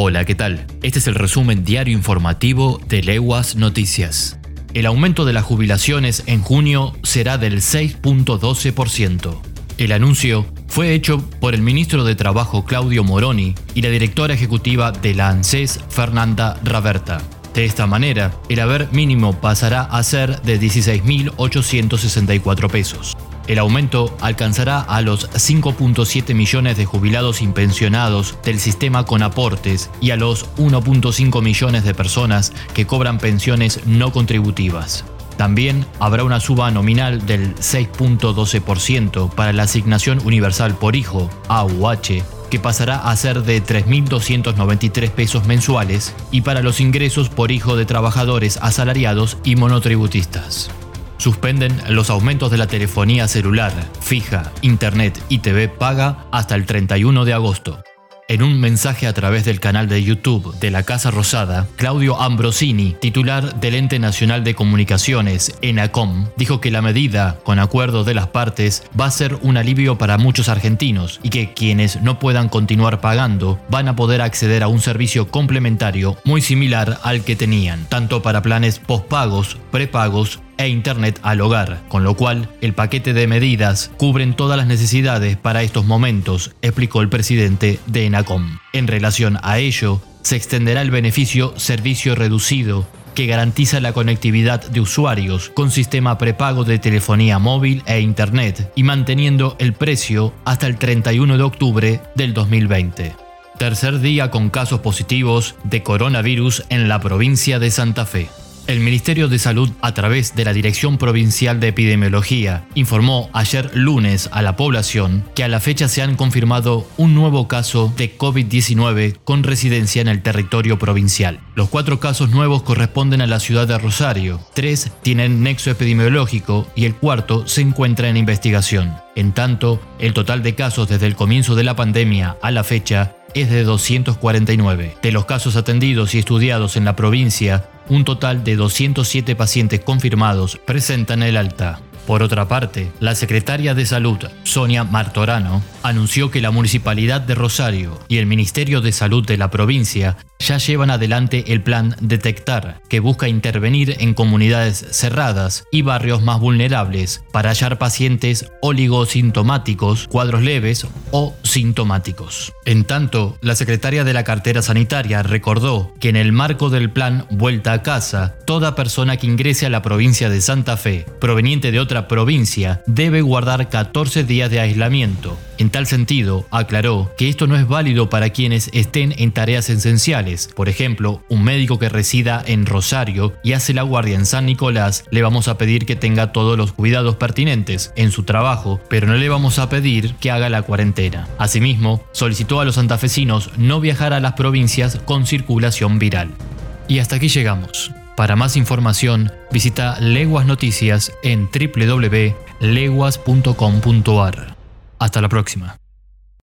Hola, ¿qué tal? Este es el resumen diario informativo de Leguas Noticias. El aumento de las jubilaciones en junio será del 6.12%. El anuncio fue hecho por el ministro de Trabajo Claudio Moroni y la directora ejecutiva de la ANSES Fernanda Raverta. De esta manera, el haber mínimo pasará a ser de 16.864 pesos. El aumento alcanzará a los 5.7 millones de jubilados impensionados del sistema con aportes y a los 1.5 millones de personas que cobran pensiones no contributivas. También habrá una suba nominal del 6.12% para la asignación universal por hijo, AUH, que pasará a ser de 3.293 pesos mensuales, y para los ingresos por hijo de trabajadores asalariados y monotributistas. Suspenden los aumentos de la telefonía celular, fija, internet y TV paga hasta el 31 de agosto. En un mensaje a través del canal de YouTube de la Casa Rosada, Claudio Ambrosini, titular del Ente Nacional de Comunicaciones, ENACOM, dijo que la medida, con acuerdo de las partes, va a ser un alivio para muchos argentinos y que quienes no puedan continuar pagando van a poder acceder a un servicio complementario muy similar al que tenían, tanto para planes postpagos, prepagos e Internet al hogar, con lo cual el paquete de medidas cubren todas las necesidades para estos momentos, explicó el presidente de ENACOM. En relación a ello, se extenderá el beneficio servicio reducido que garantiza la conectividad de usuarios con sistema prepago de telefonía móvil e Internet y manteniendo el precio hasta el 31 de octubre del 2020. Tercer día con casos positivos de coronavirus en la provincia de Santa Fe. El Ministerio de Salud, a través de la Dirección Provincial de Epidemiología, informó ayer lunes a la población que a la fecha se han confirmado un nuevo caso de COVID-19 con residencia en el territorio provincial. Los cuatro casos nuevos corresponden a la ciudad de Rosario, tres tienen nexo epidemiológico y el cuarto se encuentra en investigación. En tanto, el total de casos desde el comienzo de la pandemia a la fecha es de 249. De los casos atendidos y estudiados en la provincia, un total de 207 pacientes confirmados presentan el alta. Por otra parte, la secretaria de Salud, Sonia Martorano, anunció que la Municipalidad de Rosario y el Ministerio de Salud de la provincia ya llevan adelante el plan Detectar, que busca intervenir en comunidades cerradas y barrios más vulnerables para hallar pacientes oligosintomáticos, cuadros leves o sintomáticos. En tanto, la secretaria de la cartera sanitaria recordó que en el marco del plan Vuelta a casa, toda persona que ingrese a la provincia de Santa Fe, proveniente de otra provincia debe guardar 14 días de aislamiento. En tal sentido, aclaró que esto no es válido para quienes estén en tareas esenciales. Por ejemplo, un médico que resida en Rosario y hace la guardia en San Nicolás, le vamos a pedir que tenga todos los cuidados pertinentes en su trabajo, pero no le vamos a pedir que haga la cuarentena. Asimismo, solicitó a los santafesinos no viajar a las provincias con circulación viral. Y hasta aquí llegamos. Para más información, visita Leguas Noticias en www.leguas.com.ar. Hasta la próxima.